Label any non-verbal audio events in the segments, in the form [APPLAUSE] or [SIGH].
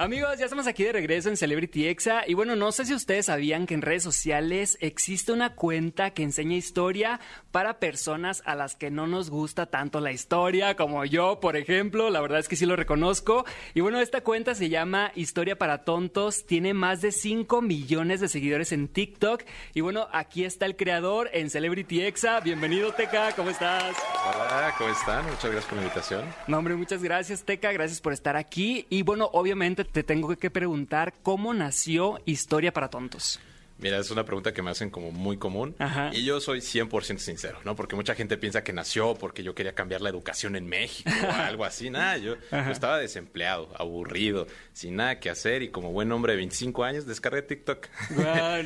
Amigos, ya estamos aquí de regreso en Celebrity Exa y bueno, no sé si ustedes sabían que en redes sociales existe una cuenta que enseña historia para personas a las que no nos gusta tanto la historia, como yo, por ejemplo, la verdad es que sí lo reconozco. Y bueno, esta cuenta se llama Historia para Tontos, tiene más de 5 millones de seguidores en TikTok y bueno, aquí está el creador en Celebrity Exa. Bienvenido, Teca, ¿cómo estás? Hola, ¿cómo están? Muchas gracias por la invitación. No, hombre, muchas gracias, Teca, gracias por estar aquí y bueno, obviamente te tengo que preguntar cómo nació Historia para Tontos. Mira, es una pregunta que me hacen como muy común y yo soy 100% sincero, ¿no? Porque mucha gente piensa que nació porque yo quería cambiar la educación en México o [LAUGHS] algo así. Nada, yo, estaba desempleado, aburrido, sin nada que hacer y como buen hombre de 25 años descargué TikTok.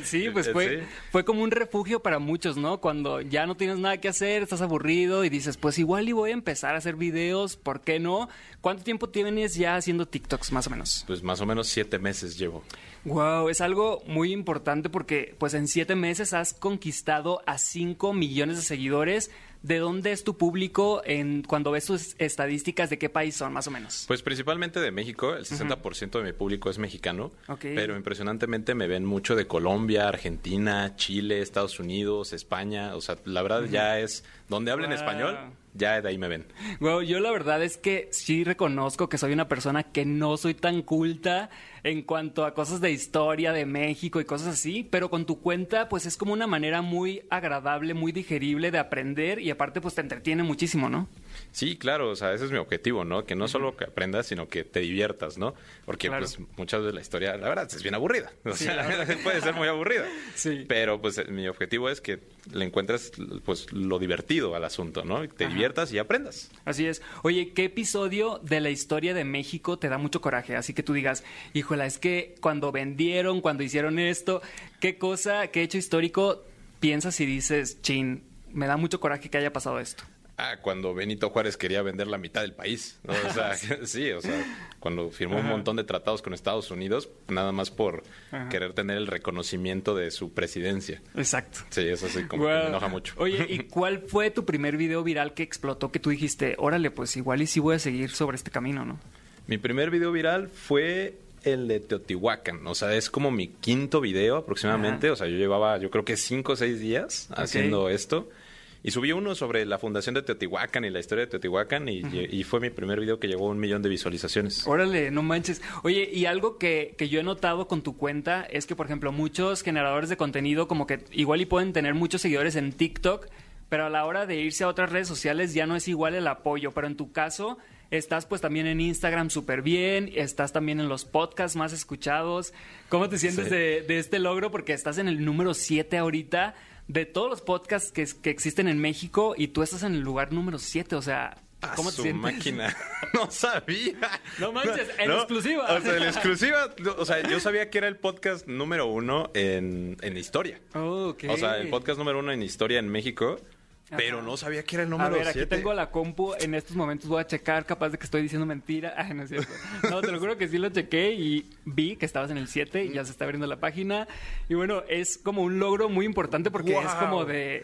sí, [LAUGHS] pues fue, fue como un refugio para muchos, ¿no? Cuando ya no tienes nada que hacer, estás aburrido y dices, pues igual y voy a empezar a hacer videos, ¿por qué no? ¿Cuánto tiempo tienes ya haciendo TikToks más o menos? Pues más o menos siete meses llevo. Wow, es algo muy importante porque pues en siete meses has conquistado a 5 millones de seguidores. ¿De dónde es tu público en cuando ves tus estadísticas? ¿De qué país son más o menos? Pues principalmente de México. El 60% de mi público es mexicano. Pero impresionantemente me ven mucho de Colombia, Argentina, Chile, Estados Unidos, España. O sea, la verdad ya es donde hablen español ya de ahí me ven. Bueno, yo la verdad es que sí reconozco que soy una persona que no soy tan culta en cuanto a cosas de historia de México y cosas así, pero con tu cuenta pues es como una manera muy agradable, muy digerible de aprender y aparte pues te entretiene muchísimo, ¿no? Sí, claro, o sea, ese es mi objetivo, ¿no? Que no solo que aprendas, sino que te diviertas, ¿no? Porque pues muchas veces la historia, la verdad, es bien aburrida. [LAUGHS] O sea, puede ser muy aburrida. [LAUGHS] Sí. Pero pues mi objetivo es que le encuentres pues lo divertido al asunto, ¿no? Te diviertas y aprendas. Así es. Oye, ¿qué episodio de la historia de México te da mucho coraje? Así que tú digas, híjola, es que cuando vendieron, cuando hicieron esto, ¿qué cosa, qué hecho histórico piensas y dices, chin, me da mucho coraje que haya pasado esto? Ah, cuando Benito Juárez quería vender la mitad del país. O sea, [LAUGHS] [LAUGHS] sí, o sea, cuando firmó un montón de tratados con Estados Unidos, nada más por querer tener el reconocimiento de su presidencia. Exacto. Sí, eso sí, como me enoja mucho. Oye, ¿y [LAUGHS] cuál fue tu primer video viral que explotó que tú dijiste, órale, pues igual y sí voy a seguir sobre este camino, ¿no? Mi primer video viral fue el de Teotihuacán. O sea, es como mi quinto video aproximadamente. O sea, yo llevaba, yo creo que cinco o seis días haciendo esto. Y subí uno sobre la fundación de Teotihuacán y la historia de Teotihuacán y, fue mi primer video que llegó a un millón de visualizaciones. Órale, no manches. Oye, y algo que, que yo he notado con tu cuenta es que, por ejemplo, muchos generadores de contenido como que igual y pueden tener muchos seguidores en TikTok, pero a la hora de irse a otras redes sociales ya no es igual el apoyo. Pero en tu caso, estás pues también en Instagram súper bien, estás también en los podcasts más escuchados. ¿Cómo te sientes de, de, este logro? Porque estás en el número 7 ahorita de todos los podcasts que, que existen en México y tú estás en el lugar número 7, o sea... ¿Cómo te sientes? máquina. [LAUGHS] No sabía. No manches, en exclusiva. O sea, en exclusiva. O sea, yo sabía que era el podcast número uno en, en historia. Oh. O sea, el podcast número uno en historia en México. Pero no sabía que era el número 7. A ver, aquí tengo la compu. En estos momentos voy a checar, capaz de que estoy diciendo mentira. [LAUGHS] Ay, no es cierto. No, te lo juro que sí lo chequé y vi que estabas en el 7 y ya se está abriendo la página. Y bueno, es como un logro muy importante porque es como de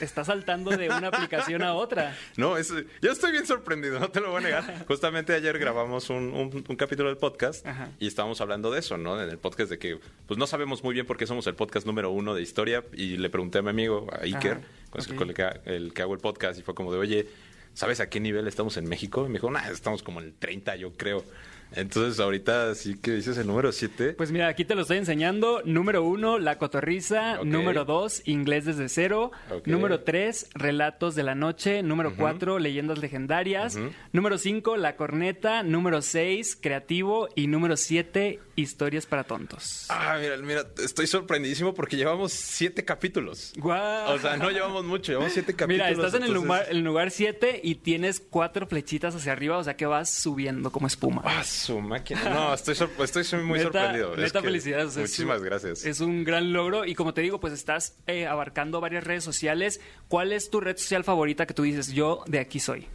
está saltando de una aplicación a otra. [LAUGHS] No, es, yo estoy bien sorprendido, no te lo voy a negar. Justamente ayer grabamos un, capítulo del podcast y estábamos hablando de eso, ¿no? En el podcast de que pues no sabemos muy bien por qué somos el podcast número uno de historia y le pregunté a mi amigo, a Iker, el, que, el que hago el podcast y fue como de, oye, ¿sabes a qué nivel estamos en México? Y me dijo, nah, estamos como en el 30, yo creo. Entonces, ahorita sí que dices el número 7. Pues mira, aquí te lo estoy enseñando. Número 1, La Cotorriza. Número 2, Inglés desde cero. Número 3, Relatos de la Noche. Número 4, Leyendas Legendarias. Número 5, La Corneta. Número 6, Creativo. Y número 7, Historias para Tontos. Ah, mira, mira, estoy sorprendidísimo porque llevamos 7 capítulos. ¡Guau! O sea, no llevamos mucho, llevamos 7 capítulos. Mira, estás en el, lugar, el lugar 7 y tienes 4 flechitas hacia arriba, o sea que vas subiendo como espuma. Ah, su máquina. No, estoy, estoy muy sorprendido. Neta felicidades. Muchísimas gracias. Es un gran logro y como te digo, pues estás eh, abarcando varias redes sociales. ¿Cuál es tu red social favorita que tú dices, yo de aquí soy?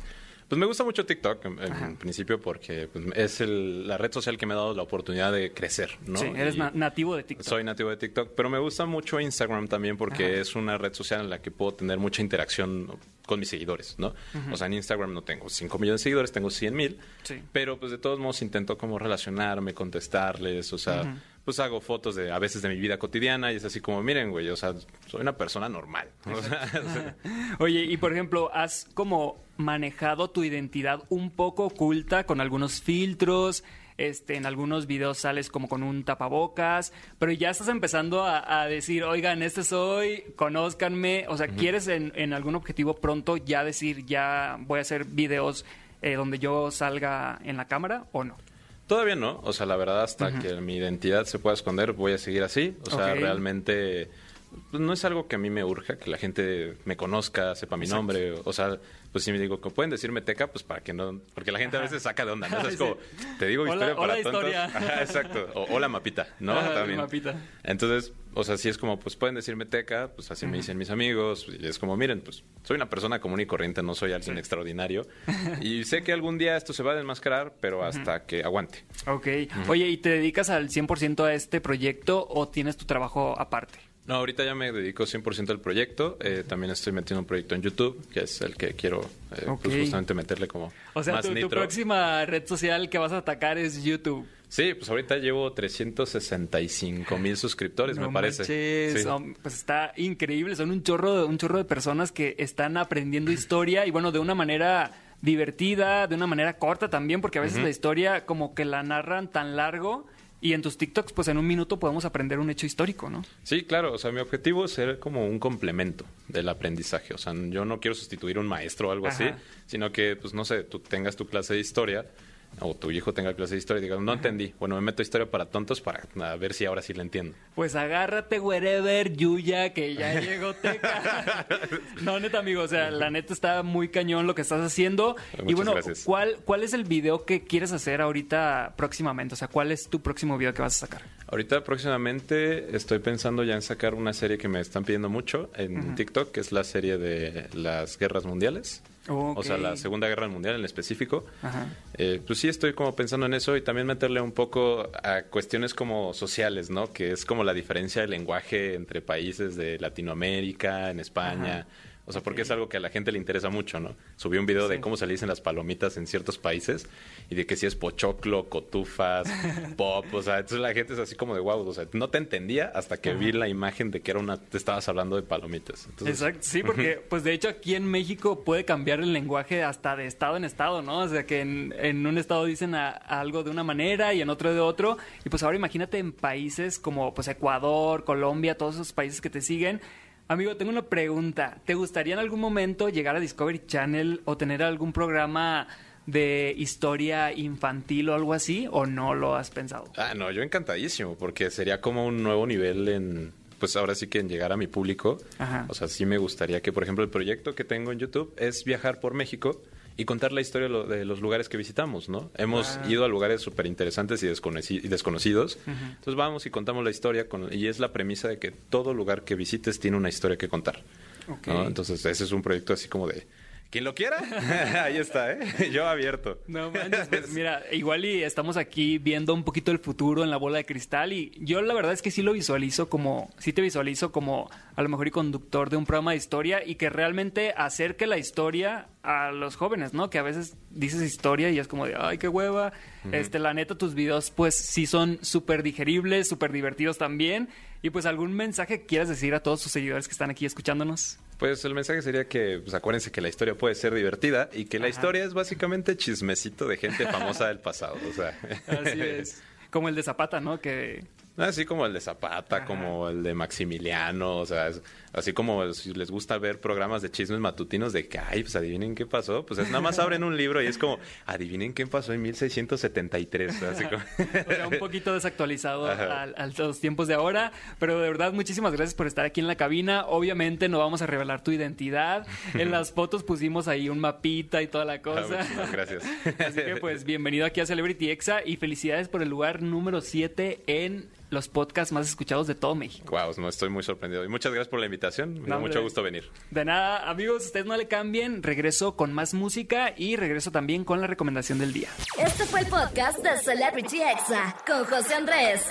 Pues me gusta mucho TikTok en, principio porque pues, es la red social que me ha dado la oportunidad de crecer, ¿no? Sí, eres nativo de TikTok. Soy nativo de TikTok, pero me gusta mucho Instagram también porque es una red social en la que puedo tener mucha interacción con mis seguidores, ¿no? O sea, en Instagram no tengo 5 millones de seguidores, tengo 100 mil, pero pues de todos modos intento como relacionarme, contestarles, o sea, pues hago fotos de a veces de mi vida cotidiana y es así como, miren, güey, o sea, soy una persona normal. [LAUGHS] Oye, y por ejemplo, has como manejado tu identidad un poco oculta con algunos filtros, este, en algunos videos sales como con un tapabocas, pero ya estás empezando a, decir, oigan, este soy, conózcanme, o sea, ¿quieres en, algún objetivo pronto ya decir, ya voy a hacer videos eh, donde yo salga en la cámara o no? Todavía no, o sea, la verdad hasta que mi identidad se pueda esconder voy a seguir así, o sea, realmente no es algo que a mí me urja, que la gente me conozca, sepa mi nombre, o sea, pues si me digo, que pueden decirme teca, pues para que no, porque la gente a veces saca de onda, ¿no? [LAUGHS] es como, te digo historia para hola tontos. Historia. [LAUGHS] exacto. O hola mapita, ¿no? También. Mapita. Entonces, o sea, si es como, pues pueden decirme teca, pues así me dicen mis amigos, y es como, miren, pues soy una persona común y corriente, no soy alguien extraordinario. [LAUGHS] y sé que algún día esto se va a desmascarar, pero hasta que aguante. Ok. Oye, ¿y te dedicas al 100% a este proyecto o tienes tu trabajo aparte? No, ahorita ya me dedico 100% al proyecto. Eh, también estoy metiendo un proyecto en YouTube, que es el que quiero eh, pues justamente meterle como O sea, tu, próxima red social que vas a atacar es YouTube. Sí, pues ahorita llevo 365 mil suscriptores, me parece. Sí. pues está increíble. Son un chorro, un chorro de personas que están aprendiendo historia y bueno, de una manera divertida, de una manera corta también, porque a veces la historia como que la narran tan largo y en tus TikToks, pues en un minuto podemos aprender un hecho histórico, ¿no? Sí, claro. O sea, mi objetivo es ser como un complemento del aprendizaje. O sea, yo no quiero sustituir un maestro o algo así, sino que, pues no sé, tú tengas tu clase de historia o tu hijo tenga clase de historia y diga, no entendí. Bueno, me meto historia para tontos para ver si ahora sí la entiendo. Pues agárrate, wherever, Yuya, que ya [LAUGHS] llegó Teca. no, neta, amigo, o sea, la neta está muy cañón lo que estás haciendo. y bueno, ¿cuál, ¿cuál es el video que quieres hacer ahorita próximamente? O sea, ¿cuál es tu próximo video que vas a sacar? Ahorita próximamente estoy pensando ya en sacar una serie que me están pidiendo mucho en TikTok, que es la serie de las guerras mundiales. O sea, la Segunda Guerra Mundial en específico. Eh, pues sí estoy como pensando en eso y también meterle un poco a cuestiones como sociales, ¿no? Que es como la diferencia de lenguaje entre países de Latinoamérica, en España. O sea, porque es algo que a la gente le interesa mucho, ¿no? Subí un video de cómo se le dicen las palomitas en ciertos países y de que si es pochoclo, cotufas, [LAUGHS] pop, o sea, entonces la gente es así como de wow, o sea, no te entendía hasta que vi la imagen de que era una, te estabas hablando de palomitas. Exacto, sí, porque [LAUGHS] pues de hecho aquí en México puede cambiar el lenguaje hasta de estado en estado, ¿no? O sea, que en, un estado dicen algo de una manera y en otro de otro. Y pues ahora imagínate en países como pues Ecuador, Colombia, todos esos países que te siguen Amigo, tengo una pregunta. ¿Te gustaría en algún momento llegar a Discovery Channel o tener algún programa de historia infantil o algo así? ¿O no lo has pensado? Ah, no, yo encantadísimo, porque sería como un nuevo nivel en, pues ahora sí que en llegar a mi público. Ajá. O sea, sí me gustaría que, por ejemplo, el proyecto que tengo en YouTube es viajar por México y contar la historia de los lugares que visitamos, ¿no? Hemos ah. ido a lugares súper interesantes y, desconocidos. Entonces vamos y contamos la historia con, y es la premisa de que todo lugar que visites tiene una historia que contar. Entonces ese es un proyecto así como de quien lo quiera, [LAUGHS] ahí está, ¿eh? [LAUGHS] Yo abierto. No [LAUGHS] manches, pues mira, igual y estamos aquí viendo un poquito el futuro en la bola de cristal y yo la verdad es que sí lo visualizo como, sí te visualizo como a lo mejor y conductor de un programa de historia y que realmente acerque la historia a los jóvenes, ¿no? Que a veces dices historia y es como de, ay, qué hueva. Este, la neta, tus videos pues sí son súper digeribles, súper divertidos también. Y pues algún mensaje que quieras decir a todos tus seguidores que están aquí escuchándonos. Pues el mensaje sería que, pues acuérdense que la historia puede ser divertida y que la historia es básicamente chismecito de gente famosa del pasado, o sea. Así es. [LAUGHS] Como el de Zapata, ¿no? Que Así como el de Zapata, como el de Maximiliano, o sea, así como si les gusta ver programas de chismes matutinos de que, ay, pues adivinen qué pasó, pues es nada más abren un libro y es como, adivinen qué pasó en 1673. Así como... [LAUGHS] o sea, un poquito desactualizado a, los tiempos de ahora, pero de verdad, muchísimas gracias por estar aquí en la cabina. Obviamente no vamos a revelar tu identidad. [LAUGHS] En las fotos pusimos ahí un mapita y toda la cosa. Ah, gracias. [LAUGHS] Así que pues bienvenido aquí a Celebrity Exa y felicidades por el lugar número 7 en los podcasts más escuchados de todo México. Wow, no estoy muy sorprendido. Y muchas gracias por la invitación. Me da mucho gusto venir. De nada, amigos, ustedes no le cambien. Regreso con más música y regreso también con la recomendación del día. Este fue el podcast de Celebrity Exa con José Andrés.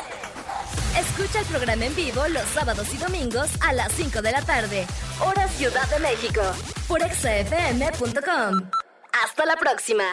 Escucha el programa en vivo los sábados y domingos a las 5 de la tarde, hora Ciudad de México, por exafm.com. Hasta la próxima.